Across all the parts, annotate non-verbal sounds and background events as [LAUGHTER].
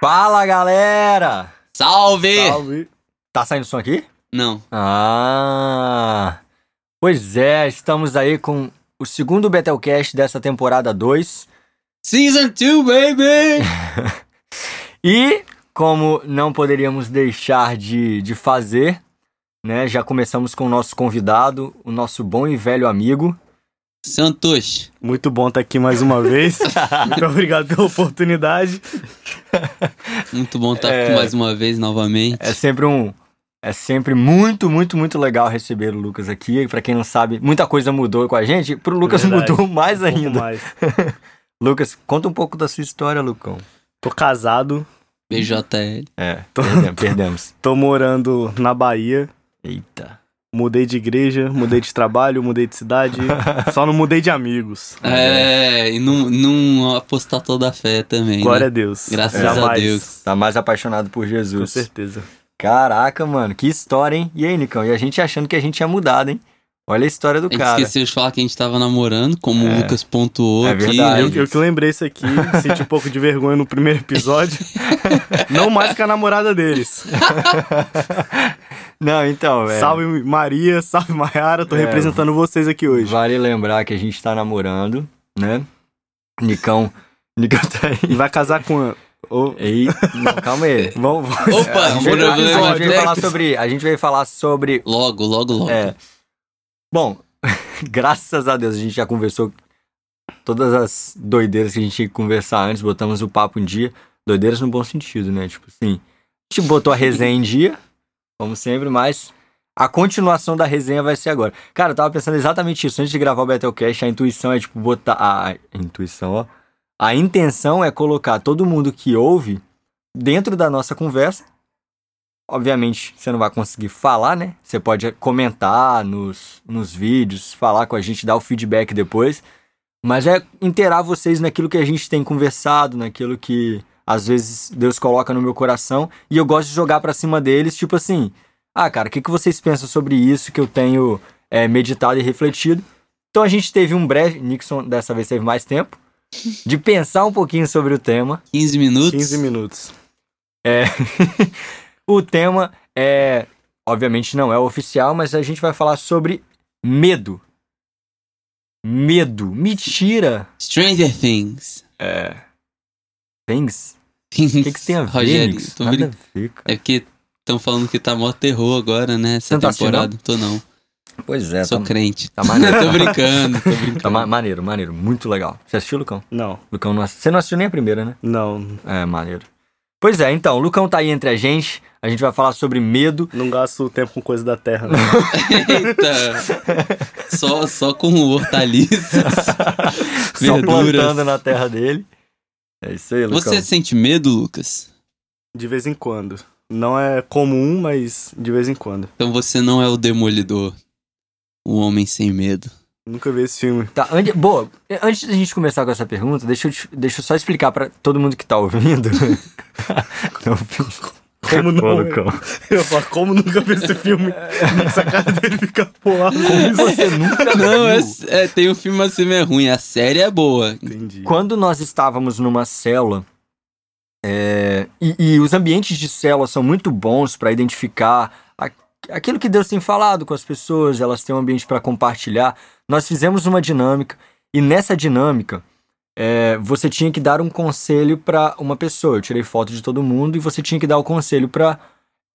Fala galera! Salve! Salve. Tá saindo som aqui? Não. Ah! Pois é, estamos aí com o segundo Betelcast dessa temporada 2. Season 2, baby! [LAUGHS] E, como não poderíamos deixar de, de fazer, né? Já começamos com o nosso convidado, o nosso bom e velho amigo. Santos. Muito bom estar aqui mais uma vez. [LAUGHS] Muito obrigado pela oportunidade. Muito bom estar É. aqui mais uma vez, novamente. É sempre um. É sempre muito, muito, muito legal receber o Lucas aqui. Pra quem não sabe, muita coisa mudou com a gente. Pro Lucas Verdade. mudou mais Um ainda. mais. [LAUGHS] Lucas, conta um pouco da sua história, Lucão. Tô casado, BJL. É, perdemos. perdemos. tô morando na Bahia. Eita. Mudei de igreja, mudei de trabalho, mudei de cidade. [LAUGHS] Só não mudei de amigos. É, e não, não apostar toda a fé também. Glória né? a Deus. Graças Jamais. a Deus. Tá mais apaixonado por Com Jesus. certeza. Caraca, mano, que história, hein? E aí, Nicão? E a gente achando que a gente tinha mudado, hein? Olha a história do A cara. esqueceu de falar que a gente tava namorando, como É. o Lucas pontuou É aqui. verdade. Eu, eu que lembrei isso aqui, [LAUGHS] senti um pouco de vergonha no primeiro episódio. [LAUGHS] não mais que a namorada deles. [LAUGHS] Não, então, velho. Salve Maria, salve Maiara, tô É. representando vocês aqui hoje. Vale lembrar que a gente tá namorando, né? Nicão. Nicão tá E aí. vai casar com. Ô, Ei, não, calma aí. vamos, vamos. Opa, a, gente a gente veio técnico. falar sobre. A gente veio falar sobre. Logo, logo, logo. É. Bom, [LAUGHS] graças a Deus a gente já conversou todas as doideiras que a gente tinha que conversar antes, botamos o papo em dia. Doideiras no bom sentido, né? Tipo assim. A gente botou a resenha em dia, como sempre, mas a continuação da resenha vai ser agora. Cara, eu tava pensando exatamente isso. Antes de gravar o Battlecast, a intuição é tipo botar. A, a intuição, ó. A intenção é colocar todo mundo que ouve dentro da nossa conversa. Obviamente, você não vai conseguir falar, né? Você pode comentar nos, nos vídeos, falar com a gente, dar o feedback depois. Mas é inteirar vocês naquilo que a gente tem conversado, naquilo que às vezes Deus coloca no meu coração. E eu gosto de jogar pra cima deles, tipo assim: ah, cara, o que, que vocês pensam sobre isso que eu tenho é, meditado e refletido? Então a gente teve um breve. Nixon dessa vez teve mais tempo. De pensar um pouquinho sobre o tema. 15 minutos. 15 minutos. É. [LAUGHS] o tema é. Obviamente não é oficial, mas a gente vai falar sobre medo. Medo. Mentira. Stranger Things. É. Things? O que, que tem a ver, Rogério, Nix? tô Nada brincando. a ver, cara. É porque estão falando que tá mó terror agora, né? Essa Você não tá temporada. Tô não. Pois é, Sou tá, crente. tá maneiro. [LAUGHS] tô brincando, tô brincando. Tá ma- maneiro, maneiro. Muito legal. Você assistiu, Lucão? Não, Lucão não ass- Você não assistiu nem a primeira, né? não. É, maneiro. Pois é, então, o Lucão tá aí entre a gente. A gente vai falar sobre medo. Não gasto tempo com coisa da terra, não. [LAUGHS] Eita! Só, só com hortaliças. [LAUGHS] Só Verduras. plantando na terra dele. É isso aí, Lucão. Você sente medo, Lucas? De vez em quando. Não é comum, mas de vez em quando. Então você não é o demolidor. O homem sem medo. Nunca vi esse filme. Tá, antes, boa, antes da gente começar com essa pergunta, deixa eu, te- deixa eu só explicar pra todo mundo que tá ouvindo. [LAUGHS] Não, Como não? Eu falo, como nunca vi esse filme? Essa cara dele fica porra. Como Você nunca Não, é, viu? é, tem um filme assim meio ruim. A série é boa. Entendi. Quando nós estávamos numa célula, é, e, e os ambientes de célula são muito bons para identificar aquilo que Deus tem falado com as pessoas, elas têm um ambiente para compartilhar. Nós fizemos uma dinâmica, e nessa dinâmica, é, você tinha que dar um conselho para uma pessoa. Eu tirei foto de todo mundo e você tinha que dar o conselho para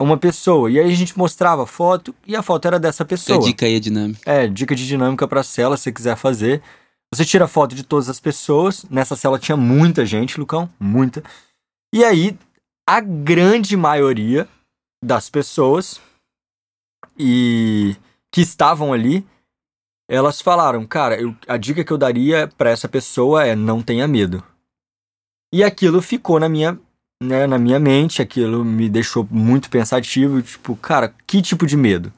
uma pessoa. E aí a gente mostrava a foto e a foto era dessa pessoa. a dica aí, a dinâmica. É, dica de dinâmica pra cela, se você quiser fazer. Você tira foto de todas as pessoas. Nessa cela tinha muita gente, Lucão, muita. E aí, a grande maioria das pessoas e que estavam ali, elas falaram, cara, eu- a dica que eu daria pra essa pessoa é não tenha medo. E aquilo ficou na minha, né, na minha mente, aquilo me deixou muito pensativo, tipo, cara, que tipo de medo? O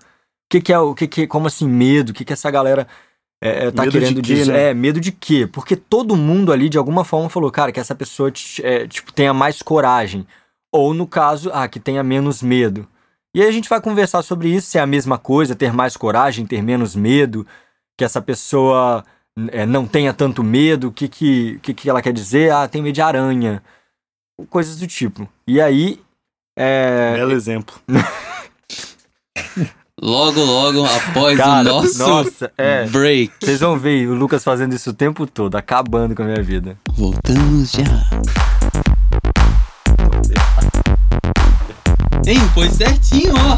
que, que é o que, que como assim medo? O que, que essa galera é, é, tá Medo de querendo quê, dizer? né? É, medo de quê? Porque todo mundo ali, de alguma forma, falou, cara, que essa pessoa é, tipo, tenha mais coragem. Ou, no caso, ah, que tenha menos medo. E aí a gente vai conversar sobre isso, se é a mesma coisa, ter mais coragem, ter menos medo, que essa pessoa é, não tenha tanto medo, o que, que, que, que ela quer dizer? Ah, tem medo de aranha. coisas do tipo. E aí, é, Belo exemplo. [LAUGHS] Logo, logo, após cara, o nosso nossa, é, break. vocês vão ver o Lucas fazendo isso o tempo todo, acabando com a minha vida. Voltamos já. Hein, foi certinho, ó.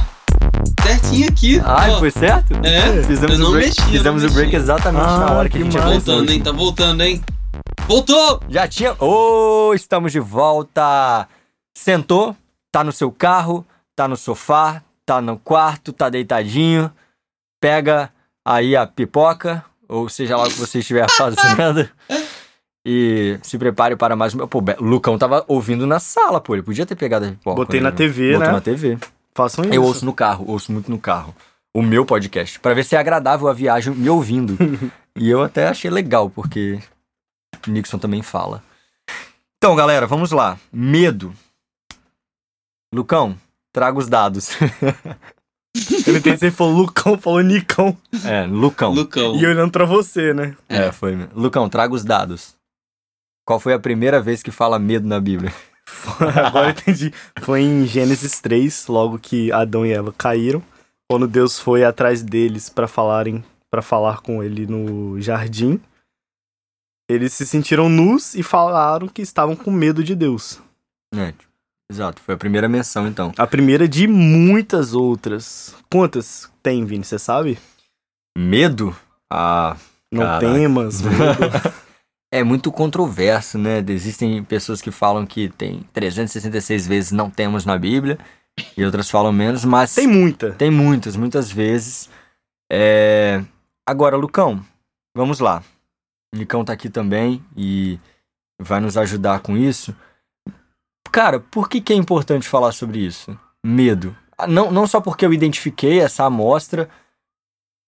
Certinho aqui. Ai, ó. foi certo? É, Fizemos, eu não o break, mexi, eu fizemos não o break mexi. exatamente na Ah, hora que, que a gente voltar. Voltando, hein? Tá voltando, hein? Voltou! Já tinha. Ô, estamos de volta! Sentou, tá no seu carro, tá no sofá, tá no quarto, tá deitadinho. Pega aí a pipoca, ou seja lá o que você estiver [LAUGHS] fazendo. [LAUGHS] E se prepare para mais um. Pô, o Lucão tava ouvindo na sala, pô. Ele podia ter pegado a pipoca. Botei na né? TV, Botou né? na TV. Façam isso. Eu ouço no carro, ouço muito no carro. O meu podcast. Pra ver se é agradável a viagem me ouvindo. [LAUGHS] e eu até achei legal, porque o Nixon também fala. Então, galera, vamos lá. Medo. Lucão, traga os dados. [LAUGHS] Ele tem que falou Lucão, falou Nicão. é, Lucão. Lucão. E olhando pra você, né? É, foi. mesmo. Lucão, traga os dados. Qual foi a primeira vez que fala medo na Bíblia? [LAUGHS] Agora eu entendi. Foi em Gênesis 3, logo que Adão e Eva caíram, quando Deus foi atrás deles para falarem, para falar com ele no jardim. Eles se sentiram nus e falaram que estavam com medo de Deus. É, exato, foi a primeira menção, então. A primeira de muitas outras. Quantas tem, Vini? Você sabe? Medo? Ah, Não Caraca. temas, medo. [LAUGHS] É muito controverso, né? Existem pessoas que falam que tem 366 vezes não temos na Bíblia, e outras falam menos, mas tem muita. tem muitas, muitas vezes. É... Agora, Lucão, vamos lá. O Nicão tá aqui também e vai nos ajudar com isso. Cara, por que, que é importante falar sobre isso? Medo. Ah, Não, não só porque eu identifiquei essa amostra,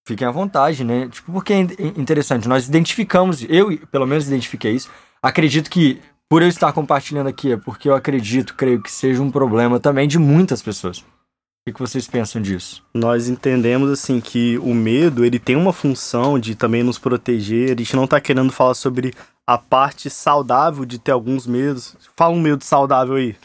fiquem à vontade, né? Tipo, porque é in- interessante. Nós identificamos, eu pelo menos identifiquei isso. Acredito que, por eu estar compartilhando aqui, é porque eu acredito, creio que seja um problema também de muitas pessoas. O que, vocês pensam disso? Nós entendemos assim que o medo, ele tem uma função de também nos proteger. A gente não tá querendo falar sobre a parte saudável de ter alguns medos. Fala um medo saudável aí.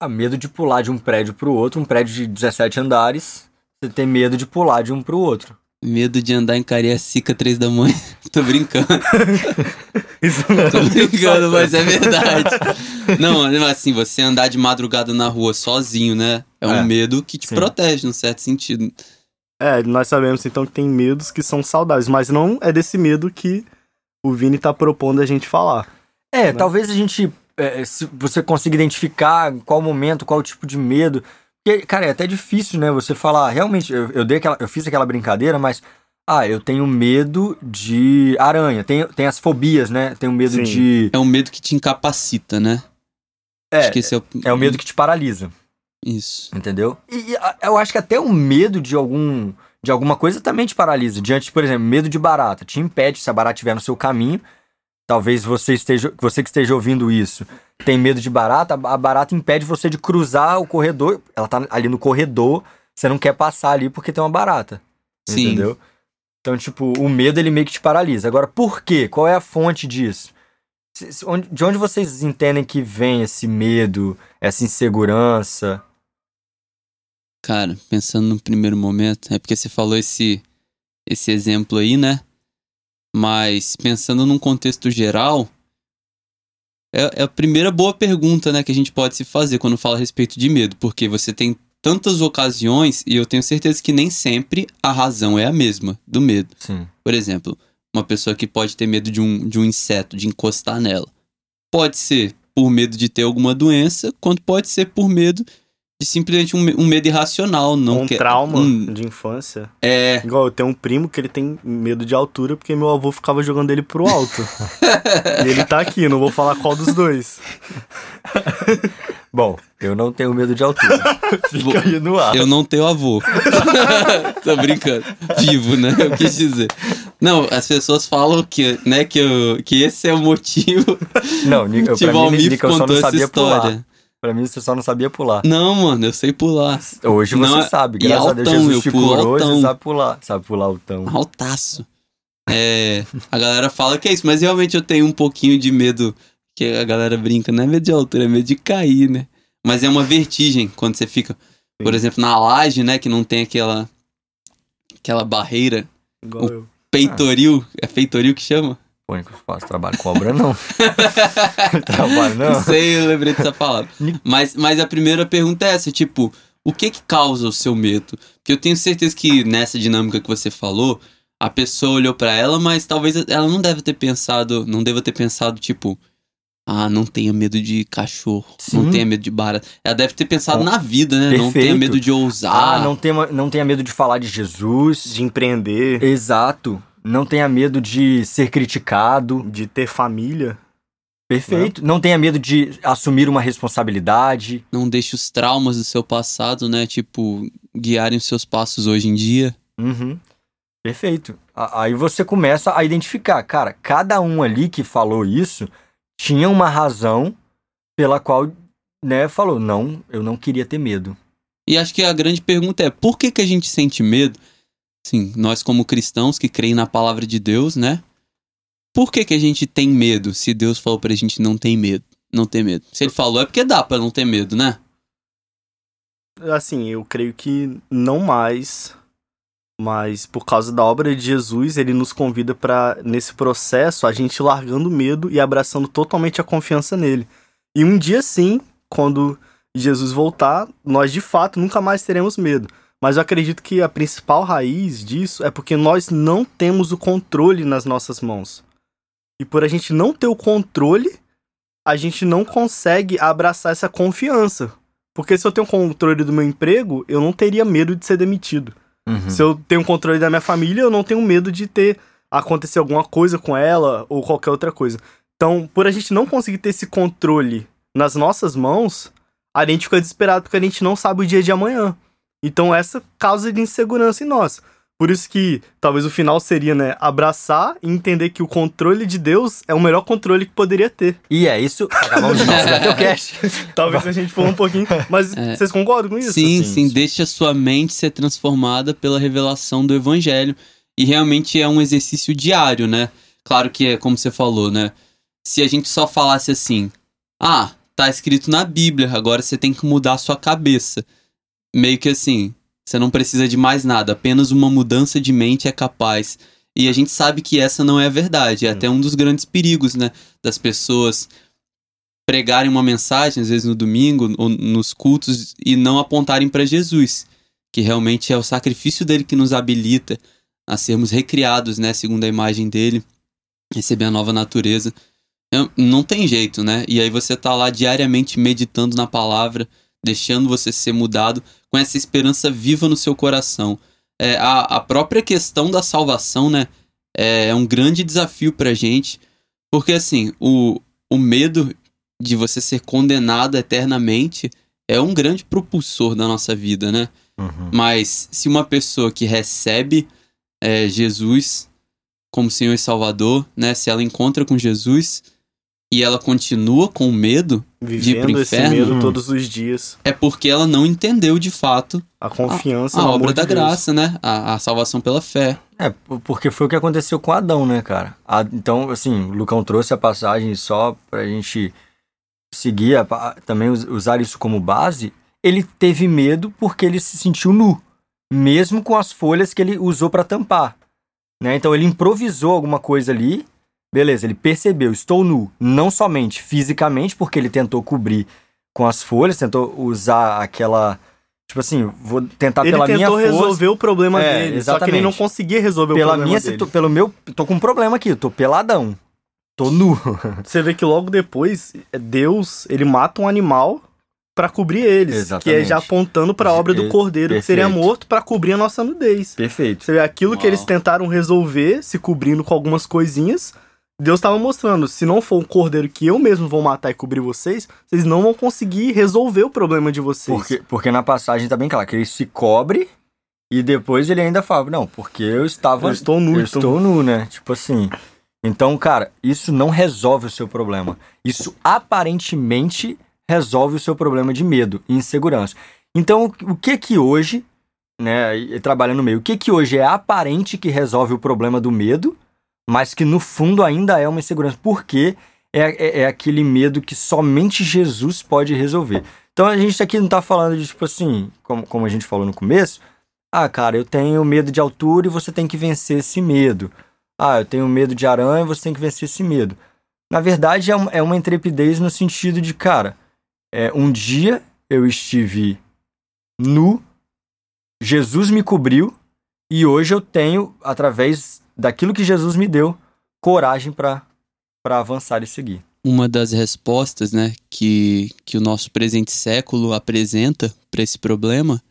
Ah, medo de pular de um prédio pro outro, um prédio de 17 andares. Você tem medo de pular de um pro outro. Medo de andar em Cariacica três da manhã. [LAUGHS] Tô brincando, [LAUGHS] Isso tô brincando, mas é verdade. [LAUGHS] Não, assim, você andar de madrugada na rua sozinho, né? É um É, medo que te sim. protege, num certo sentido. É, nós sabemos então que tem medos que são saudáveis, mas não é desse medo que o Vini tá propondo a gente falar. É, Né? talvez a gente. é, se você consiga identificar em qual momento, qual tipo de medo. Porque, cara, é até difícil, né? Você falar, realmente, eu, eu dei aquela, eu fiz aquela brincadeira, mas. Ah, eu tenho medo de aranha. Tem, tem as fobias, né? Tenho medo Sim. de. É um medo que te incapacita, né? É, Acho que esse é o... é o medo que te paralisa. Isso. Entendeu? E, e, a- eu acho que até o medo de algum de alguma coisa também te paralisa. Diante, por exemplo, medo de barata. Te impede se a barata estiver no seu caminho. Talvez você esteja, você que esteja ouvindo isso, tem medo de barata, a barata impede você de cruzar o corredor. Ela tá ali no corredor, você não quer passar ali porque tem uma barata. Sim. Entendeu? Então, tipo, o medo ele meio que te paralisa. Agora, por quê? Qual é a fonte disso? De onde vocês entendem que vem esse medo, essa insegurança? Cara, pensando no primeiro momento, é porque você falou esse, esse exemplo aí, né? Mas pensando num contexto geral, é, é a primeira boa pergunta, né, que a gente pode se fazer quando fala a respeito de medo, porque você tem tantas ocasiões e eu tenho certeza que nem sempre a razão é a mesma do medo. Sim. Por exemplo, uma pessoa que pode ter medo de um, de um inseto, de encostar nela. Pode ser por medo de ter alguma doença, quanto pode ser por medo de simplesmente um, um medo irracional. Não um quer- trauma um- de infância. é, Igual eu tenho um primo que ele tem medo de altura porque meu avô ficava jogando ele pro alto. [LAUGHS] e ele tá aqui, não vou falar qual dos dois. Bom, eu não tenho medo de altura. [LAUGHS] Fica aí no ar. eu não tenho avô. [LAUGHS] Tô brincando. Vivo, né? Eu quis dizer. Não, as pessoas falam que, né, que, eu- que esse é o motivo Não, Ni- eu, que pra mim, Nico, eu só não sabia pular. Pra mim, você só não sabia pular. Não, mano, eu sei pular. Hoje Não, você sabe. e Graças a Deus, altão, Jesus te curou, altão. você sabe pular. Sabe pular o tão. Altaço. É, a galera fala que é isso, mas realmente eu tenho um pouquinho de medo que a galera brinca, não é medo de altura, é medo de cair, né? Mas é uma vertigem quando você fica, por Sim. exemplo, na laje, né? Que não tem aquela, aquela barreira. Igual O- eu. Peitoril. É peitoril que chama? Pô, eu faço trabalho com obra, não. [LAUGHS] trabalho, não. Não sei, eu lembrei dessa palavra. Mas, mas a primeira pergunta é essa, tipo, o que que causa o seu medo? Porque eu tenho certeza que nessa dinâmica que você falou, a pessoa olhou pra ela, mas talvez ela não deve ter pensado, não deva ter pensado, tipo, ah, não tenha medo de cachorro, não Sim. tenha medo de barata. Ela deve ter pensado na vida, né? Não tenha Perfeito. medo de ousar. Ah, não tenha, não tenha medo de falar de Jesus. De empreender, Exato. Não tenha medo de ser criticado. de ter família. Perfeito. Não tenha medo de assumir uma responsabilidade. Não deixe os traumas do seu passado, né? Tipo, guiarem os seus passos hoje em dia. Uhum. Perfeito. A- Aí você começa a identificar, cara, cada um ali que falou isso tinha uma razão pela qual, né, falou, não, eu não queria ter medo. E acho que a grande pergunta é: por que, que a gente sente medo? Sim, nós, como cristãos que creem na palavra de Deus, né? Por que, que a gente tem medo se Deus falou pra gente não ter medo? Não ter medo. Se ele falou, é porque dá pra não ter medo, né? Assim, eu creio que não mais, mas por causa da obra de Jesus, ele nos convida para nesse processo a gente largando o medo e abraçando totalmente a confiança nele. E um dia sim, quando Jesus voltar, nós de fato nunca mais teremos medo. Mas eu acredito que a principal raiz disso é porque nós não temos o controle nas nossas mãos. E por a gente não ter o controle, a gente não consegue abraçar essa confiança. Porque se eu tenho controle do meu emprego, eu não teria medo de ser demitido. Uhum. Se eu tenho controle da minha família, eu não tenho medo de ter acontecer alguma coisa com ela ou qualquer outra coisa. Então, por a gente não conseguir ter esse controle nas nossas mãos, a gente fica desesperado porque a gente não sabe o dia de amanhã. Então, essa causa de insegurança em nós. Por isso que talvez o final seria, né, abraçar e entender que o controle de Deus é o melhor controle que poderia ter. E é isso, acabamos de nosso. [LAUGHS] Talvez a gente for um pouquinho, mas É. vocês concordam com isso? sim, assim, sim, sim. deixa a sua mente ser transformada pela revelação do evangelho. E realmente é um exercício diário, né? Claro que é como você falou, né? Se a gente só falasse assim, ah, tá escrito na Bíblia, agora você tem que mudar a sua cabeça. Meio que assim, você não precisa de mais nada, apenas uma mudança de mente é capaz. E a gente sabe que essa não é a verdade. É até um dos grandes perigos, né? Das pessoas pregarem uma mensagem, às vezes no domingo ou nos cultos, e não apontarem para Jesus, que realmente é o sacrifício dele que nos habilita a sermos recriados, né? Segundo a imagem dele, receber a nova natureza. Não tem jeito, né? E aí você tá lá diariamente meditando na palavra, deixando você ser mudado com essa esperança viva no seu coração. É, a, a própria questão da salvação, né? É, é um grande desafio pra gente, porque assim, o, o medo de você ser condenado eternamente é um grande propulsor da nossa vida, né? Uhum. Mas se uma pessoa que recebe é, Jesus como Senhor e Salvador, né? Se ela encontra com Jesus e ela continua com medo, Vivendo esse inferno? medo Hum. todos os dias. é porque ela não entendeu de fato A confiança a amor obra de da Deus. graça, né? A, a salvação pela fé. É, porque foi o que aconteceu com Adão, né, cara? A- então, assim, o Lucão trouxe a passagem só pra gente seguir, a também us- usar isso como base. Ele teve medo porque ele se sentiu nu, mesmo com as folhas que ele usou pra tampar. Né? Então, ele improvisou alguma coisa ali. Beleza, ele percebeu, estou nu, não somente fisicamente, porque ele tentou cobrir com as folhas, tentou usar aquela. Tipo assim, vou tentar Ele pela minha tentou força. resolver o problema É, dele, só que ele não exatamente. conseguia resolver o pela problema minha dele. situ... pelo meu tô com um problema aqui, eu tô peladão. Tô nu. [LAUGHS] Você vê que logo depois, Deus, ele mata um animal pra cobrir eles, que é Exatamente. já apontando pra obra do cordeiro que seria perfeito. morto pra cobrir a nossa nudez. Perfeito. Você vê aquilo que Uau. eles tentaram resolver, se cobrindo com algumas coisinhas, Deus estava mostrando, se não for um cordeiro que eu mesmo vou matar e cobrir vocês, vocês não vão conseguir resolver o problema de vocês. Porque, porque na passagem tá bem claro que ele se cobre e depois ele ainda fala, não, porque eu estava eu estou nu, eu então- estou nu, né? Tipo assim. Então, cara, isso não resolve o seu problema. Isso aparentemente resolve o seu problema de medo e insegurança. Então, o que que hoje, né, trabalhando no meio, o que que hoje é aparente que resolve o problema do medo, mas que no fundo ainda é uma insegurança? Porque é, é, é aquele medo que somente Jesus pode resolver. Então a gente aqui não tá falando de, tipo assim, como, como a gente falou no começo, ah, cara, eu tenho medo de altura e você tem que vencer esse medo. Ah, eu tenho medo de aranha e você tem que vencer esse medo. Na verdade, é, um, é uma intrepidez no sentido de, cara, é, um dia eu estive nu, Jesus me cobriu e hoje eu tenho, através daquilo que Jesus me deu, coragem para avançar e seguir. Uma das respostas né, que, que o nosso presente século apresenta para esse problema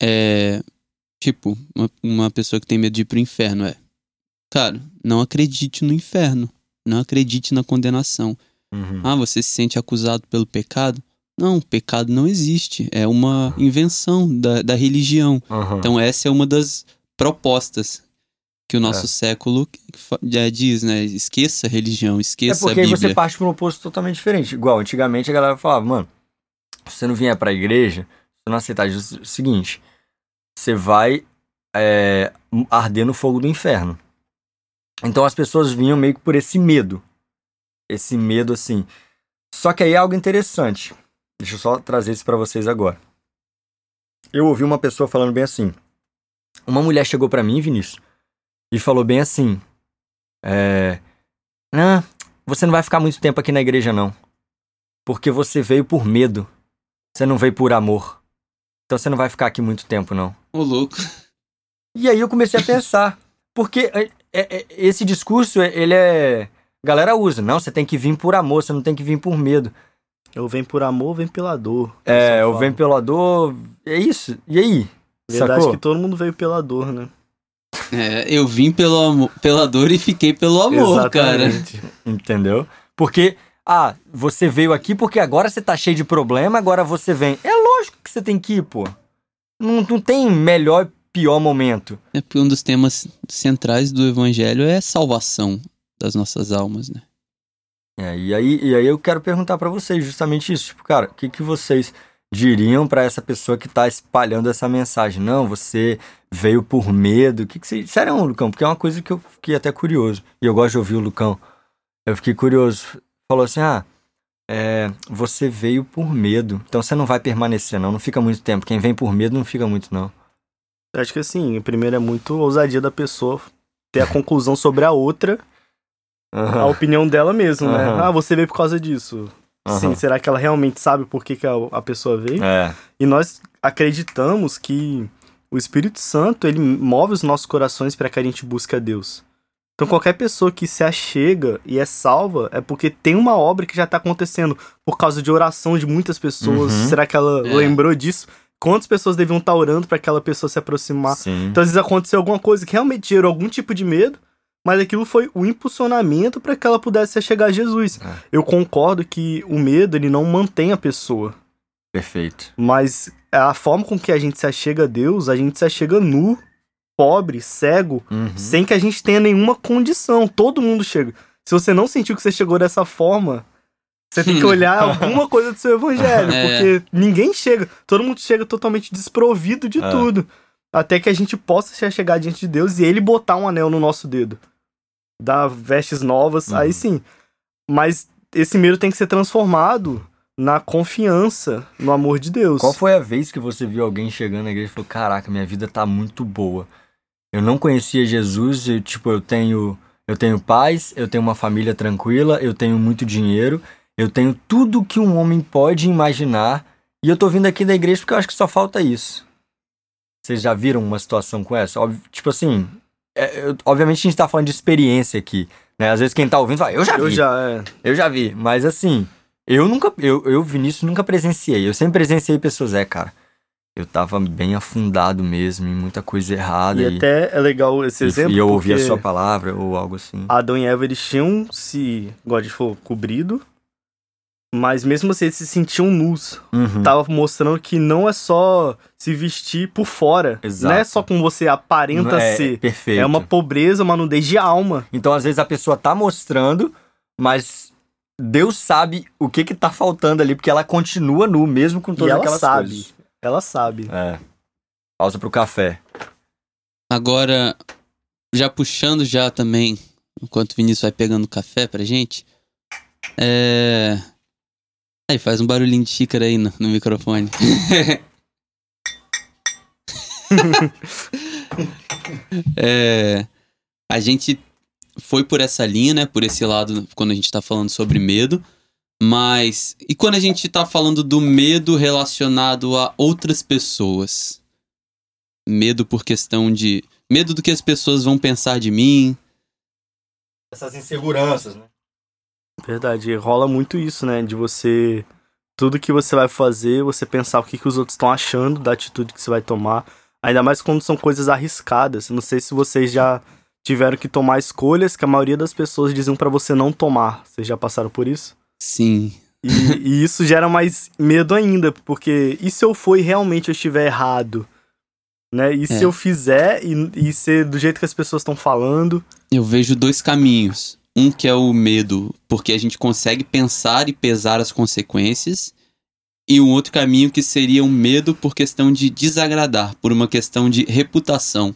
é, tipo, uma, uma pessoa que tem medo de ir pro inferno é, cara, não acredite no inferno, não acredite na condenação. Uhum. Ah, você se sente acusado pelo pecado? Não, pecado não existe. É uma invenção da, da religião. Uhum. Então, essa é uma das propostas que o nosso É. século já diz, né? Esqueça a religião, É esqueça porque a aí Bíblia. você parte para um oposto totalmente diferente. Igual, antigamente a galera falava, mano, se você não vier pra igreja, se você não aceitar Jesus, é o seguinte, você vai é, arder no fogo do inferno. Então as pessoas vinham meio que por esse medo. Esse medo, assim. Só que aí é algo interessante. Deixa eu só trazer isso pra vocês agora. Eu ouvi uma pessoa falando bem assim. Uma mulher chegou pra mim, Vinícius, e falou bem assim. É. Não, você não vai ficar muito tempo aqui na igreja, não. Porque você veio por medo. Você não veio por amor. Então você não vai ficar aqui muito tempo, não. Ô, louco. E aí eu comecei a pensar. Porque é, é, é, esse discurso, ele é. A galera usa. Não, você tem que vir por amor, você não tem que vir por medo. Eu venho por amor, venho pela dor. É, eu venho pela dor. É isso. E aí? Verdade Sacou? que todo mundo veio pela dor, né? É, eu vim pelo amor, pela dor e fiquei pelo amor, cara. Exatamente. Entendeu? Porque, ah, você veio aqui porque agora você tá cheio de problema, agora você vem. É lógico que você tem que ir, pô. Não, não tem melhor e pior momento. É porque um dos temas centrais do evangelho é a salvação das nossas almas, né? É, e aí, e aí eu quero perguntar pra vocês justamente isso. Tipo, cara, o que, que vocês diriam pra essa pessoa que tá espalhando essa mensagem? Não, você veio por medo. O que, que você. Sério, Lucão, porque é uma coisa que eu fiquei até curioso. E eu gosto de ouvir o Lucão. Eu fiquei curioso. Falou assim: ah, é, você veio por medo. Então você não vai permanecer, não. Não fica muito tempo. Quem vem por medo não fica muito, não. Acho que assim, primeiro é muito ousadia da pessoa ter a conclusão sobre a outra, [LAUGHS] a opinião dela mesmo, né? Ah, você veio por causa disso. Sim, Aham. será que ela realmente sabe por que, que a, a pessoa veio? É. E nós acreditamos que o Espírito Santo, ele move os nossos corações para que a gente busque a Deus. Então qualquer pessoa que se achega e é salva é porque tem uma obra que já está acontecendo por causa de oração de muitas pessoas. Uhum. Será que ela É. lembrou disso? Quantas pessoas deviam estar orando para aquela pessoa se aproximar? Sim. Então às vezes aconteceu alguma coisa que realmente gerou algum tipo de medo, mas aquilo foi o impulsionamento para que ela pudesse se chegar a Jesus. É. Eu concordo que o medo ele não mantém a pessoa. Perfeito. Mas a forma com que a gente se achega a Deus, a gente se achega nu, pobre, cego, Uhum. sem que a gente tenha nenhuma condição. Todo mundo chega. Se você não sentiu que você chegou dessa forma, você tem que [LAUGHS] olhar alguma coisa do seu evangelho, É. porque ninguém chega. Todo mundo chega totalmente desprovido de É. tudo. Até que a gente possa se chegar diante de Deus e ele botar um anel no nosso dedo. Dar vestes novas, Uhum. aí sim. Mas esse medo tem que ser transformado na confiança no amor de Deus. Qual foi a vez que você viu alguém chegando na igreja e falou: Caraca, minha vida tá muito boa. Eu não conhecia Jesus, eu, tipo, eu tenho, eu tenho paz, eu tenho uma família tranquila, eu tenho muito dinheiro, eu tenho tudo que um homem pode imaginar, e eu tô vindo aqui da igreja porque eu acho que só falta isso. Vocês já viram uma situação com essa? Óbvio- tipo assim, é, eu- obviamente a gente tá falando de experiência aqui, né? Às vezes quem tá ouvindo fala, eu já vi. Eu já, é. Eu já vi, mas assim, eu nunca, eu, eu Vinícius, nunca presenciei. Eu sempre presenciei pessoas, é, cara. Eu tava bem afundado mesmo em muita coisa errada. E E, até é legal esse e- exemplo. e eu ouvi a sua palavra ou algo assim. Adão e Eva eles tinham se, gente falou, cobrido. Mas mesmo assim, eles se sentiam nus. Uhum. Tava mostrando que não é só se vestir por fora. Exato. Não é só como você aparenta é, ser. Perfeito. É uma pobreza, uma nudez de alma. Então, às vezes, a pessoa tá mostrando, mas Deus sabe o que que tá faltando ali, porque ela continua nu, mesmo com E todas ela aquelas sabe. coisas. Ela sabe. É. Pausa pro café. Agora, já puxando já também, enquanto o Vinícius vai pegando café pra gente, É. Aí, faz um barulhinho de xícara aí no, no microfone. [LAUGHS] é, a gente foi por essa linha, né? Por esse lado, quando a gente tá falando sobre medo. Mas. E quando a gente tá falando do medo relacionado a outras pessoas? Medo por questão de. Medo do que as pessoas vão pensar de mim. Essas inseguranças, né? Verdade, rola muito isso, né? De você. Tudo que você vai fazer, você pensar o que, que os outros estão achando da atitude que você vai tomar. Ainda mais quando são coisas arriscadas. Não sei se vocês já tiveram que tomar escolhas que a maioria das pessoas diziam para você não tomar. Vocês já passaram por isso? Sim. E, e, isso gera mais medo ainda, porque e se eu for e realmente eu estiver errado? Né? E é. se eu fizer e, e ser do jeito que as pessoas estão falando? Eu vejo dois caminhos. Um que é o medo, porque a gente consegue pensar e pesar as consequências, e um outro caminho que seria um medo por questão de desagradar, por uma questão de reputação.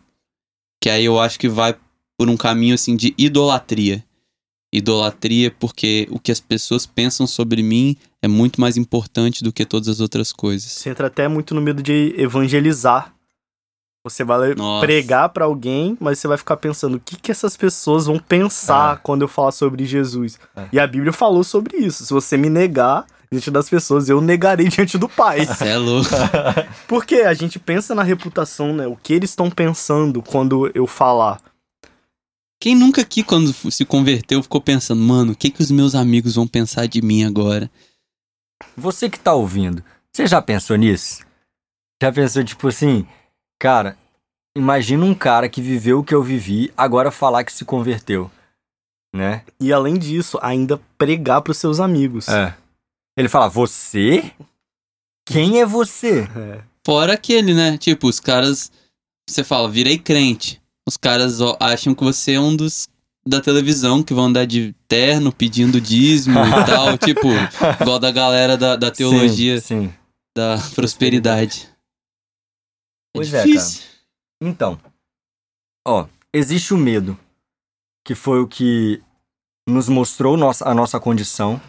Que aí eu acho que vai por um caminho assim de idolatria. Idolatria porque o que as pessoas pensam sobre mim é muito mais importante do que todas as outras coisas. Você entra até muito no medo de evangelizar você vai Nossa. pregar para alguém, mas você vai ficar pensando o que, que essas pessoas vão pensar é. quando eu falar sobre Jesus. É. E a Bíblia falou sobre isso. Se você me negar diante das pessoas, eu negarei [LAUGHS] diante do Pai. Você é louco. [LAUGHS] Porque a gente pensa na reputação, né? O que eles estão pensando quando eu falar. Quem nunca aqui, quando se converteu, ficou pensando, mano, o que, que os meus amigos vão pensar de mim agora? Você que tá ouvindo, você já pensou nisso? Já pensou, tipo assim, Cara, imagina um cara que viveu o que eu vivi, agora falar que se converteu, né? E além disso, ainda pregar pros seus amigos. É. Ele fala, você? Quem é você? [LAUGHS] É. Fora aquele, né? Tipo, os caras. Você fala, virei crente. Os caras acham que você é um dos da televisão que vão andar de terno pedindo dízimo e [LAUGHS] tal. Tipo, igual da galera da, da teologia sim, sim. da prosperidade. Pois é, cara. Então, ó, existe o medo, que foi o que nos mostrou a nossa condição.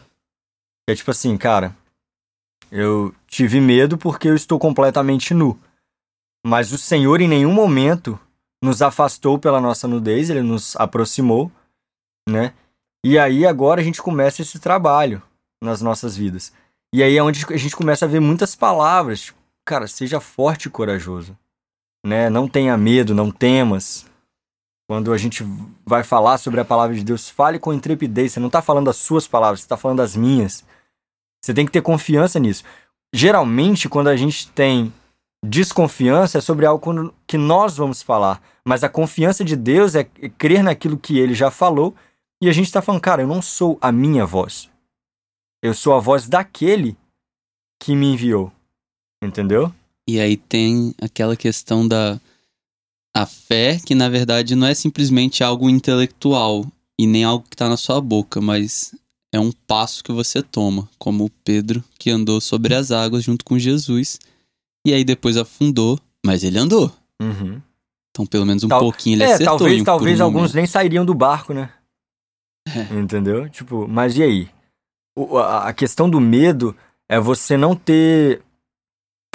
É tipo assim, cara, eu tive medo porque eu estou completamente nu. Mas o Senhor em nenhum momento nos afastou pela nossa nudez, ele nos aproximou, né? E aí agora a gente começa esse trabalho nas nossas vidas. E aí é onde a gente começa a ver muitas palavras, tipo, cara, seja forte e corajoso. Né? Não tenha medo, não temas. Quando a gente vai falar sobre a palavra de Deus, fale com intrepidez. Você não está falando as suas palavras, você está falando as minhas. Você tem que ter confiança nisso. Geralmente, quando a gente tem desconfiança, é sobre algo que nós vamos falar. Mas a confiança de Deus é crer naquilo que ele já falou. E a gente está falando, cara, eu não sou a minha voz. Eu sou a voz daquele que me enviou. Entendeu? E aí tem aquela questão da a fé, que na verdade não é simplesmente algo intelectual e nem algo que está na sua boca, mas é um passo que você toma, como o Pedro que andou sobre as águas junto com Jesus e aí depois afundou, mas ele andou. Uhum. Então pelo menos um Tal... pouquinho ele é, acertou. Talvez, um, talvez alguns nem sairiam do barco, né? É. Entendeu? Tipo, mas e aí? O, a, a questão do medo é você não ter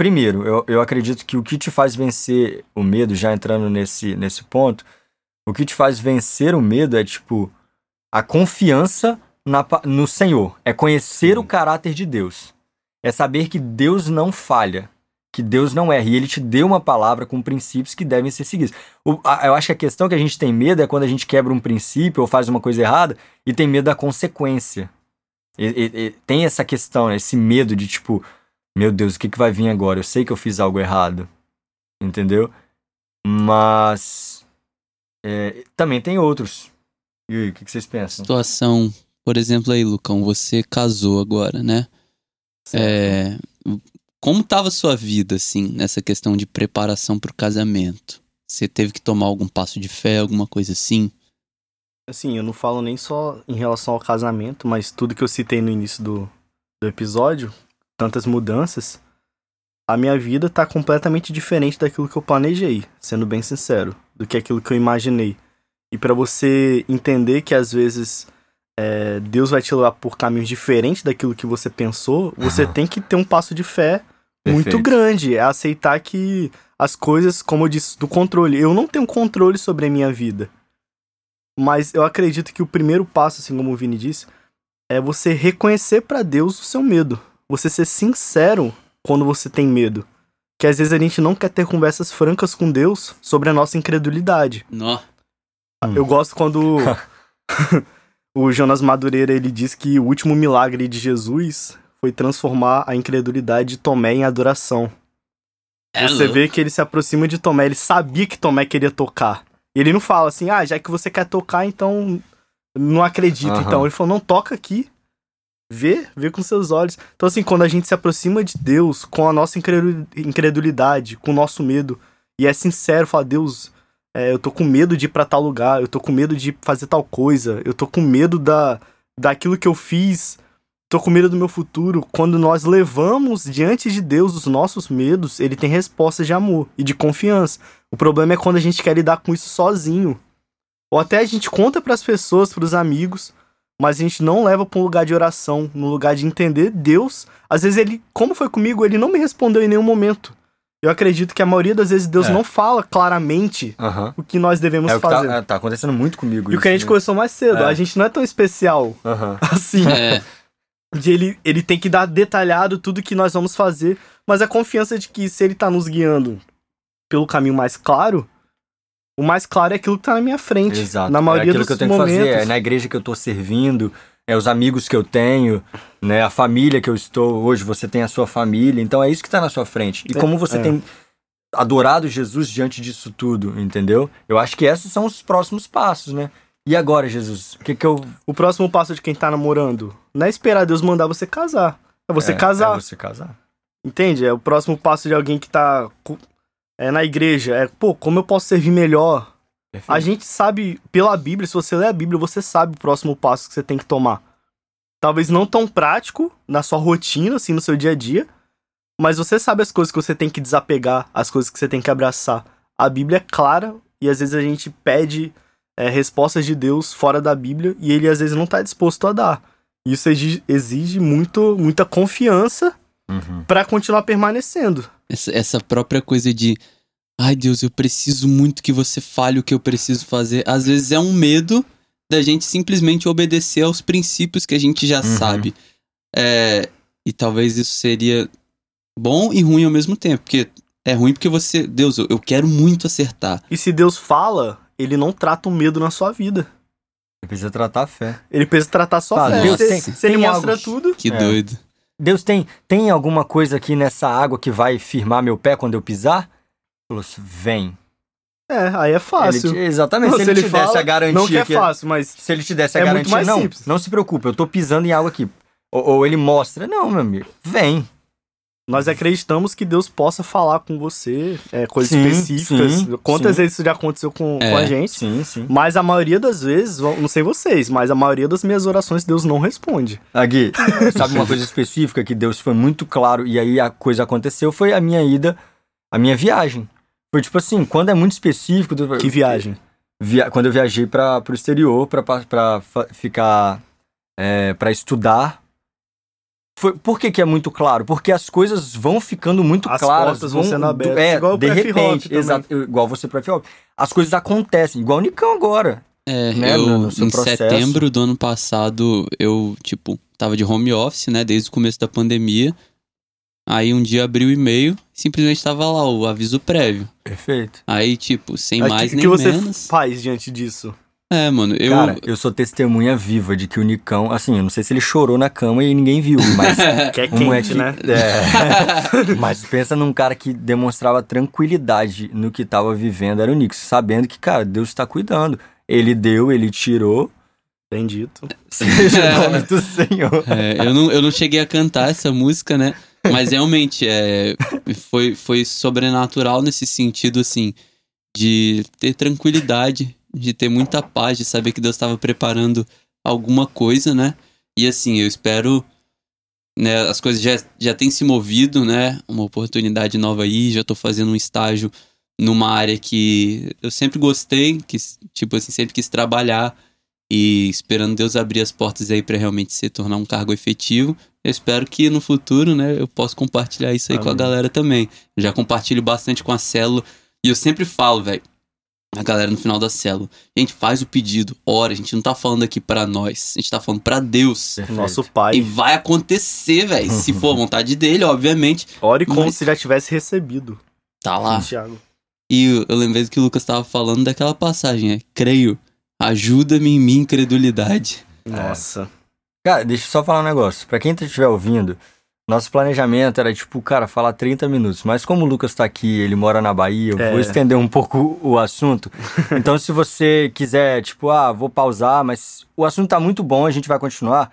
Primeiro, eu, eu acredito que o que te faz vencer o medo, já entrando nesse, nesse ponto, o que te faz vencer o medo é, tipo, a confiança na, no Senhor. É conhecer Sim. o caráter de Deus. É saber que Deus não falha, que Deus não erra. E Ele te deu uma palavra com princípios que devem ser seguidos. O, a, eu acho que a questão que a gente tem medo é quando a gente quebra um princípio ou faz uma coisa errada e tem medo da consequência. E, e, e, tem essa questão, né? esse medo de, tipo, meu Deus, o que, que vai vir agora? Eu sei que eu fiz algo errado. Entendeu? Mas. É, também tem outros. E aí, o que, que vocês pensam? Situação, por exemplo, aí, Lucão, você casou agora, né? É, como estava a sua vida, assim, nessa questão de preparação para o casamento? Você teve que tomar algum passo de fé, alguma coisa assim? Assim, eu não falo nem só em relação ao casamento, mas tudo que eu citei no início do, do episódio, tantas mudanças, a minha vida tá completamente diferente daquilo que eu planejei, sendo bem sincero, do que aquilo que eu imaginei. E para você entender que às vezes é, Deus vai te levar por caminhos diferentes daquilo que você pensou, você Aham. tem que ter um passo de fé muito Perfeito. grande. É aceitar que as coisas, como eu disse, do controle. Eu não tenho controle sobre a minha vida. Mas eu acredito que o primeiro passo, assim como o Vini disse, é você reconhecer pra Deus o seu medo. Você ser sincero quando você tem medo. Que às vezes a gente não quer ter conversas francas com Deus sobre a nossa incredulidade. Nó. Hum. Eu gosto quando [LAUGHS] o Jonas Madureira ele diz que o último milagre de Jesus foi transformar a incredulidade de Tomé em adoração. É Você louco. vê que ele se aproxima de Tomé, ele sabia que Tomé queria tocar. E ele não fala assim, ah, já que você quer tocar, então não acredita. Aham. Então ele falou, não, toca aqui. Vê, vê com seus olhos. Então, assim, quando a gente se aproxima de Deus com a nossa incredu- incredulidade, com o nosso medo, e é sincero, fala, Deus, é, eu tô com medo de ir pra tal lugar, eu tô com medo de fazer tal coisa, eu tô com medo da, daquilo que eu fiz, tô com medo do meu futuro. Quando nós levamos diante de Deus os nossos medos, ele tem respostas de amor e de confiança. O problema é quando a gente quer lidar com isso sozinho. Ou até a gente conta pras pessoas, pros amigos, mas a gente não leva pra um lugar de oração, no lugar de entender Deus. Às vezes ele, como foi comigo, ele não me respondeu em nenhum momento. Eu acredito que a maioria das vezes Deus É. não fala claramente Aham. o que nós devemos É que fazer. tá, tá acontecendo muito comigo. E o que a isso, gente né? conversou mais cedo, É. a gente não é tão especial Aham. [LAUGHS] assim. É, De ele, ele tem que dar detalhado tudo que nós vamos fazer, mas a confiança de que se ele tá nos guiando pelo caminho mais claro, o mais claro é aquilo que tá na minha frente. Exato. Na maioria é aquilo dos que eu tenho momentos. que fazer, é na igreja que eu tô servindo, é os amigos que eu tenho, né, a família que eu estou hoje, você tem a sua família, então é isso que tá na sua frente. E É, como você é. tem adorado Jesus diante disso tudo, entendeu? Eu acho que esses são os próximos passos, né? E agora, Jesus? O que que eu O próximo passo de quem tá namorando não é esperar Deus mandar você casar. É você é, casar. É você casar. Entende? É o próximo passo de alguém que tá é, na igreja. É, pô, como eu posso servir melhor? Perfeito. A gente sabe, pela Bíblia, se você lê a Bíblia, você sabe o próximo passo que você tem que tomar. Talvez não tão prático na sua rotina, assim, no seu dia a dia, mas você sabe as coisas que você tem que desapegar, as coisas que você tem que abraçar. A Bíblia é clara e às vezes a gente pede é, respostas de Deus fora da Bíblia e ele às vezes não tá disposto a dar. Isso exige, exige muito, muita confiança Uhum. pra continuar permanecendo. essa, essa própria coisa de. Ai, Deus, eu preciso muito que você fale o que eu preciso fazer. Às vezes é um medo da gente simplesmente obedecer aos princípios que a gente já Uhum. sabe. É, e talvez isso seria bom e ruim ao mesmo tempo. Porque é ruim porque você. Deus, eu, eu quero muito acertar. E se Deus fala, ele não trata o medo na sua vida. Precisa tratar a fé. Ele precisa tratar só Ah, a fé. Deus se, tem- se ele tem mostra algo- tudo, Que É. doido. Deus tem, tem alguma coisa aqui nessa água que vai firmar meu pé quando eu pisar? Falou assim, vem. é, aí é fácil. Ele te- exatamente, Não, se ele, te desse a garantia não que é que- fácil, mas Se ele te desse a É garantia, não, simples. não se preocupe, eu tô pisando em algo aqui. Ou, ou ele mostra, não, meu amigo, vem. Nós acreditamos que Deus possa falar com você é, coisas Sim, específicas. sim, Quantas sim. vezes isso já aconteceu com, É, com a gente? Sim, sim. Mas a maioria das vezes, não sei vocês, mas a maioria das minhas orações Deus não responde. Agui, [LAUGHS] sabe uma coisa específica que Deus foi muito claro e aí a coisa aconteceu? Foi a minha ida, a minha viagem. Foi tipo assim, quando é muito específico. Deus- Que viagem. via- quando eu viajei para o exterior para ficar é, para estudar foi por que, que é muito claro porque as coisas vão ficando muito As claras portas vão sendo abertas, é, igual o de repente exato igual você para as coisas acontecem igual o Nicão agora É, Né, eu, no- em processo. setembro do ano passado, eu, tipo, tava de home office, né, desde o começo da pandemia. Aí um dia abri o e-mail, simplesmente tava lá o aviso prévio. perfeito Aí, tipo, sem Aí, mais que, nem que você menos. faz diante disso? É, mano, eu. cara eu sou testemunha viva de que o Nicão assim eu não sei se ele chorou na cama e ninguém viu mas [LAUGHS] Que é um é quente, que- né? [LAUGHS] é. Mas pensa num cara que demonstrava tranquilidade no que tava vivendo, era o Nix, sabendo que, cara, Deus está cuidando. Ele deu, ele tirou. Bendito. Seja [LAUGHS] o nome do Senhor. É, eu, não, eu não cheguei a cantar essa música, né? Mas realmente é, foi, foi sobrenatural nesse sentido, assim, de ter tranquilidade, de ter muita paz, de saber que Deus estava preparando alguma coisa, né? E assim, eu espero. Né, as coisas já, já têm se movido, né? Uma oportunidade nova aí, já tô fazendo um estágio numa área que eu sempre gostei, que, tipo assim, sempre quis trabalhar. e esperando Deus abrir as portas aí para realmente se tornar um cargo efetivo. Eu espero que no futuro, né, eu possa compartilhar isso aí Amém. com a galera também. Eu já compartilho bastante com a célula e eu sempre falo, velho, a galera no final da célula, gente, faz o pedido, ora, a gente não tá falando aqui pra nós, a gente tá falando pra Deus. Perfeito. Nosso E pai. vai acontecer, velho. Se [LAUGHS] for a vontade dele, obviamente. Ore como Mas- se já tivesse recebido. Tá lá. E eu, eu lembrei do que o Lucas tava falando daquela passagem, é, creio, ajuda-me em minha incredulidade. Nossa. Cara, deixa eu só falar um negócio. Pra quem estiver ouvindo, nosso planejamento era tipo, cara, falar 30 minutos. Mas como o Lucas tá aqui, ele mora na Bahia, eu É. vou estender um pouco o assunto. [LAUGHS] Então, se você quiser, tipo, ah, vou pausar, mas o assunto tá muito bom, a gente vai continuar.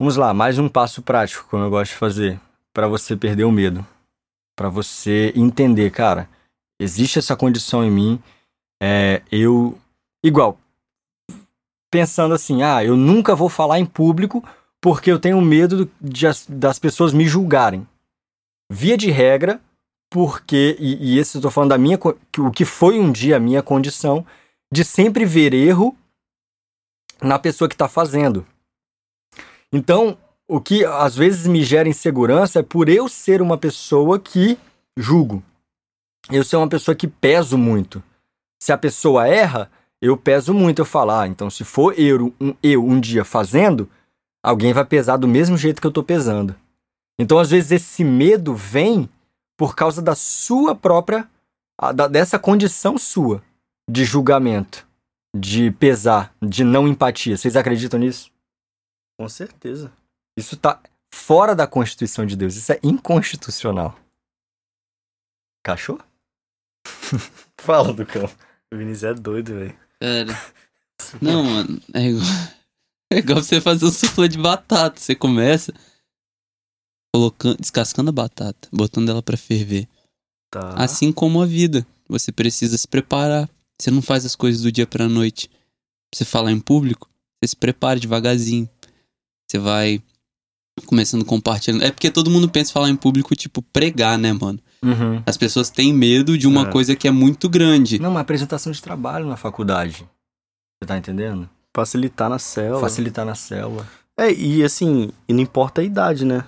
Vamos lá, mais um passo prático, como eu gosto de fazer, Pra você perder o medo. Pra você entender, cara, existe essa condição em mim. É, eu. Igual, pensando assim, ah, eu nunca vou falar em público porque eu tenho medo do- de as- das pessoas me julgarem. Via de regra, porque, e, e esse tô falando da minha, o que foi um dia a minha condição, de sempre ver erro na pessoa que tá fazendo. Então, o que às vezes me gera insegurança é por eu ser uma pessoa que julgo. Eu ser uma pessoa que peso muito. Se a pessoa erra, eu peso muito. Eu falo, ah, então se for eu um, eu um dia fazendo, alguém vai pesar do mesmo jeito que eu tô pesando. Então, às vezes, esse medo vem por causa da sua própria, da- dessa condição sua de julgamento, de pesar, de não empatia. Vocês acreditam nisso? Com certeza. Isso tá fora da Constituição de Deus. Isso é inconstitucional. Cachorro? [LAUGHS] Fala do cão. O Vinícius é doido, velho. Cara. Não, mano. É igual, [LAUGHS] é igual você fazer um suflê de batata. Você começa colocando, descascando a batata, botando ela pra ferver. Tá. Assim como a vida. Você precisa se preparar. Você não faz as coisas do dia pra noite. Pra você falar em público, você se prepara devagarzinho. Você vai começando compartilhando. É porque todo mundo pensa em falar em público, tipo, pregar, né, mano? Uhum. As pessoas têm medo de uma É. coisa que é muito grande. Não, uma apresentação de trabalho na faculdade. Você tá entendendo? Facilitar na célula. Facilitar na célula. É, e assim, e não importa a idade, né?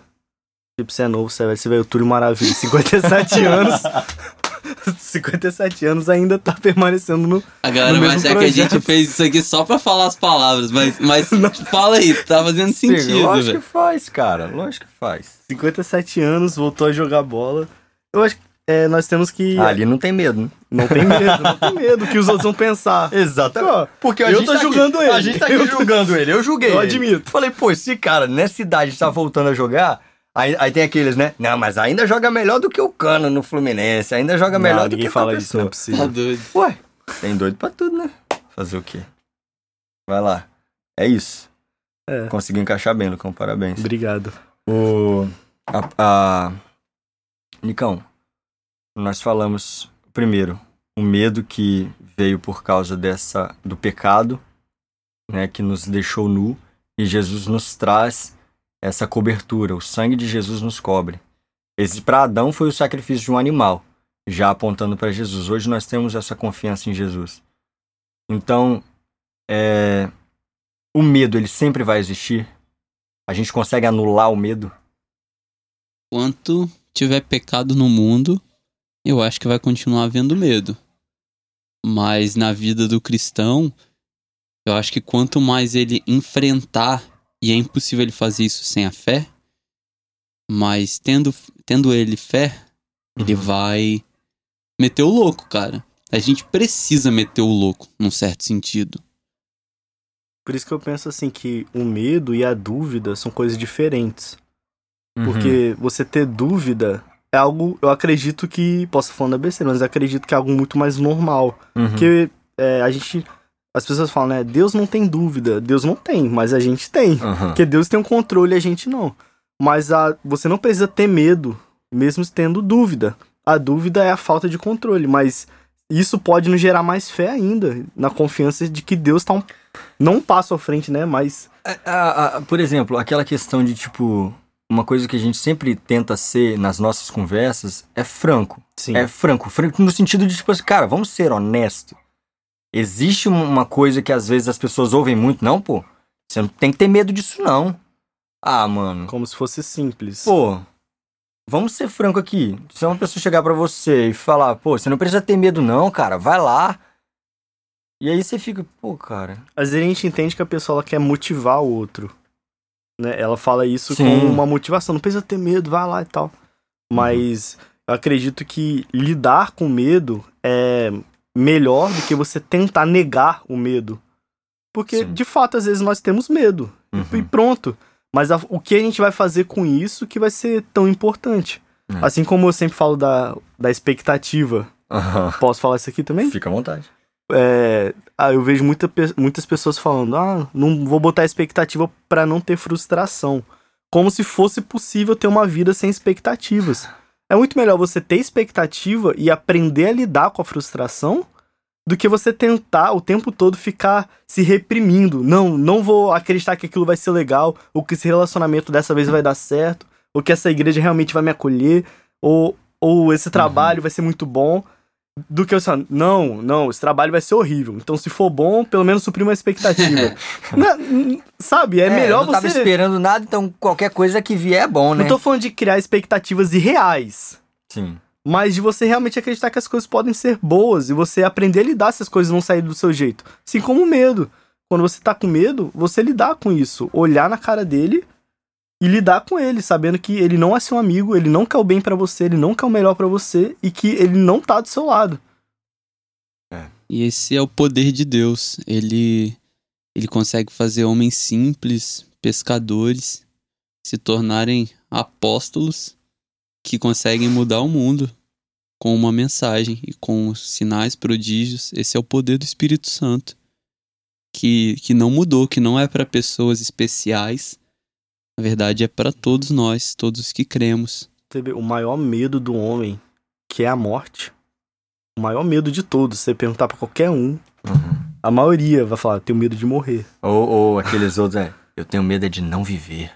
Tipo, você é novo, você é velho, você vê o Túlio Maravilha, 57 [LAUGHS] anos. [LAUGHS] 57 anos ainda tá permanecendo no. A galera No vai achar que a projeto. gente fez isso aqui só pra falar as palavras, mas, mas [LAUGHS] fala aí, tá fazendo Sim, sentido, lógico velho. que faz, cara. Lógico que faz. 57 anos, voltou a jogar bola. Eu acho que é, nós temos que. Ah, ali não tem medo, né? Não tem medo, não tem [LAUGHS] medo que os outros vão pensar. Exatamente. Pô, Porque eu tô julgando ele. A gente tá aqui Eu tô- julgando ele. Eu julguei. Eu ele. admito. Falei, pô, esse cara nessa idade tá voltando a jogar. Aí, aí tem aqueles, né? Não, mas ainda joga melhor do que o Cano no Fluminense. Ainda joga melhor não, do ninguém que fala isso, não é. Tá doido. Ué, tem doido pra tudo, né? Fazer o quê? Vai lá. É isso. É. Conseguiu encaixar bem, Lucão. Parabéns. Obrigado. O. A, a... Nicão, nós falamos primeiro o medo que veio por causa dessa do pecado, né, que nos deixou nu e Jesus nos traz essa cobertura. O sangue de Jesus nos cobre. Esse para Adão foi o sacrifício de um animal, já apontando para Jesus. Hoje nós temos essa confiança em Jesus. Então, é, o medo ele sempre vai existir. A gente consegue anular o medo? Enquanto tiver pecado no mundo, eu acho que vai continuar havendo medo. Mas na vida do cristão, eu acho que quanto mais ele enfrentar, e é impossível ele fazer isso sem a fé, mas tendo, tendo ele fé, ele vai meter o louco, cara. A gente precisa meter o louco, num certo sentido. Por isso que eu penso assim que o medo e a dúvida são coisas diferentes. Uhum. Porque você ter dúvida é algo, eu acredito que, posso falando da besteira, mas eu acredito que é algo muito mais normal. Uhum. Porque é, a gente, as pessoas falam, né, Deus não tem dúvida. Deus não tem, mas a gente tem. Uhum. Porque Deus tem um controle e a gente não. Mas a, você não precisa ter medo, mesmo tendo dúvida. A dúvida é a falta de controle, mas isso pode nos gerar mais fé ainda, na confiança de que Deus tá um, não um passo à frente, né, mas... A- a- por exemplo, aquela questão de tipo. Uma coisa que a gente sempre tenta ser nas nossas conversas é franco. Sim. É franco. Franco no sentido de, tipo assim, cara, vamos ser honesto. existe um- uma coisa que às vezes as pessoas ouvem muito. Não, pô, você não tem que ter medo disso, não. Ah, mano. Como se fosse simples. Pô, vamos ser franco aqui. Se uma pessoa chegar pra você e falar, pô, você não precisa ter medo, não, cara, vai lá. E aí você fica, pô, cara. Às vezes a gente entende que a pessoa quer motivar o outro. Né? Ela fala isso Sim. com uma motivação, não precisa ter medo, vai lá e tal. Mas eu acredito que lidar com medo é melhor do que você tentar negar o medo. Porque, Sim. de fato, às vezes nós temos medo. E Uhum. pronto. Mas a- o que a gente vai fazer com isso que vai ser tão importante. É. Assim como eu sempre falo da, da expectativa. Aham. Posso falar isso aqui também? Fica à vontade. É, ah, eu vejo muita muitas pessoas falando: ah, não vou botar expectativa pra não ter frustração. Como se fosse possível ter uma vida sem expectativas. É muito melhor você ter expectativa e aprender a lidar com a frustração do que você tentar o tempo todo ficar se reprimindo. Não, não vou acreditar que aquilo vai ser legal, ou que esse relacionamento dessa vez vai dar certo, ou que essa igreja realmente vai me acolher, ou, ou esse trabalho vai ser muito bom do que eu assim, não, não, esse trabalho vai ser horrível. Então, se for bom, pelo menos suprir uma expectativa. [LAUGHS] Na- n- sabe, é, melhor eu não tava você. esperando nada, então qualquer coisa que vier é bom, né? Não tô falando de criar expectativas irreais, Sim. mas de você realmente acreditar que as coisas podem ser boas e você aprender a lidar se as coisas não saírem do seu jeito. Assim como o medo. Quando você tá com medo, você lidar com isso, olhar na cara dele e lidar com ele, sabendo que ele não é seu amigo, ele não quer o bem pra você, ele não quer o melhor pra você e que ele não tá do seu lado. E esse é o poder de Deus. Ele ele consegue fazer homens simples, pescadores, se tornarem apóstolos que conseguem mudar o mundo com uma mensagem e com sinais, prodígios. Esse é o poder do Espírito Santo. Que, que não mudou, que não é para pessoas especiais. Na verdade, é para todos nós, todos que cremos. O maior medo do homem, que é a morte, o maior medo de todos, você perguntar pra qualquer um, Uhum. a maioria vai falar, tenho medo de morrer. Ou, ou aqueles outros, é, eu tenho medo é de não viver.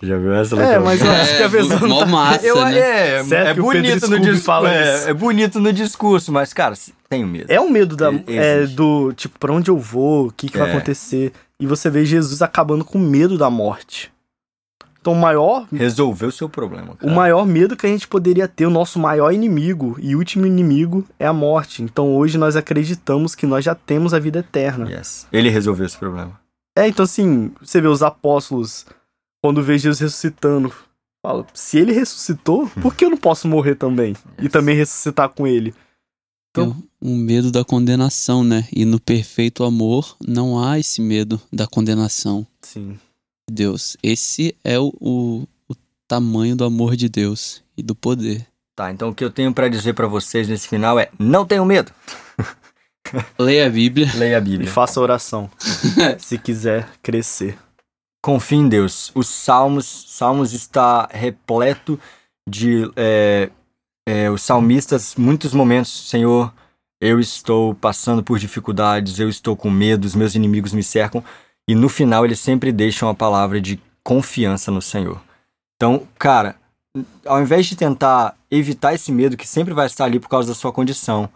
Já viu essa, É, mas eu acho que a pessoa mó tá- massa, Eu, né? é, é bonito no discurso. É, é bonito no discurso, mas, cara, tenho medo. É o medo da, é, do, tipo, pra onde eu vou, o que, que vai É. acontecer. E você vê Jesus acabando com medo da morte. Então, o maior, Resolveu o seu problema, cara. o maior medo que a gente poderia ter, o nosso maior inimigo e último inimigo é a morte. Então, hoje nós acreditamos que nós já temos a vida eterna. Yes. Ele resolveu esse problema. É, então assim, você vê os apóstolos, quando vê Jesus ressuscitando, fala, se ele ressuscitou, por que eu não posso morrer também? E Yes. também ressuscitar com ele? Então- É um medo da condenação, né? E no perfeito amor não há esse medo da condenação Sim. de Deus. Esse é o, o, o tamanho do amor de Deus e do poder. Tá, então o que eu tenho pra dizer pra vocês nesse final é: não tenham medo. [LAUGHS] Leia a Bíblia. Leia a E Bíblia. faça oração, [LAUGHS] se quiser crescer. Confie em Deus. Os Salmos, Salmos está repleto de é, é, os salmistas, muitos momentos, Senhor, eu estou passando por dificuldades, eu estou com medo, os meus inimigos me cercam. E no final eles sempre deixam a palavra de confiança no Senhor. Então, cara, ao invés de tentar evitar esse medo que sempre vai estar ali por causa da sua condição,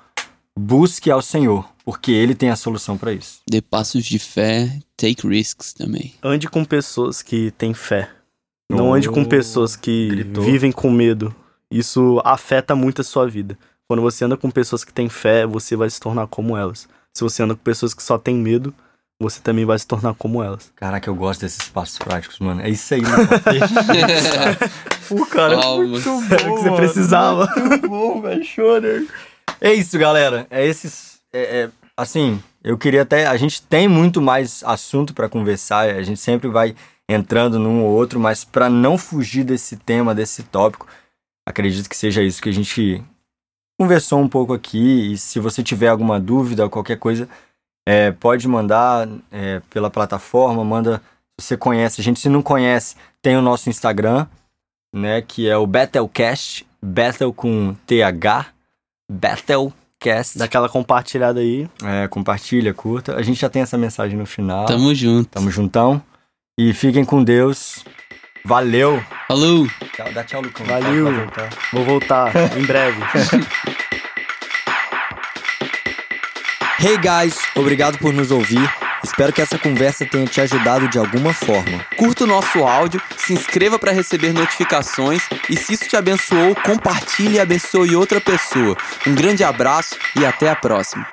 busque ao Senhor, porque Ele tem a solução para isso. Dê passos de fé, take risks também. Ande com pessoas que têm fé. Não Oh, ande com pessoas que gritou. vivem com medo. Isso afeta muito a sua vida. Quando você anda com pessoas que têm fé, você vai se tornar como elas. Se você anda com pessoas que só têm medo, você também vai se tornar como elas. Caraca, eu gosto desses passos práticos, mano. É isso aí, mano. [LAUGHS] [LAUGHS] Pô, cara, Palmas. muito Era o que você precisava. Muito bom, velho. É isso, galera. É esses. é- é, assim, eu queria até. A gente tem muito mais assunto pra conversar. A gente sempre vai entrando num ou outro, mas pra não fugir desse tema, desse tópico, acredito que seja isso que a gente conversou um pouco aqui. E se você tiver alguma dúvida ou qualquer coisa, é, pode mandar é, pela plataforma, manda se você conhece. A gente, se não conhece, tem o nosso Instagram, né? Que é o Battlecast, Battle com TH, Battlecast. Daquela compartilhada aí. É, compartilha, curta. A gente já tem essa mensagem no final. Tamo junto. Tamo juntão. E fiquem com Deus. Valeu. Falou! Tchau, dá tchau, Lucão. Valeu. Voltar. Vou voltar em breve. [LAUGHS] Hey guys, obrigado por nos ouvir. Espero que essa conversa tenha te ajudado de alguma forma. Curta o nosso áudio, se inscreva para receber notificações e se isso te abençoou, compartilhe e abençoe outra pessoa. Um grande abraço e até a próxima.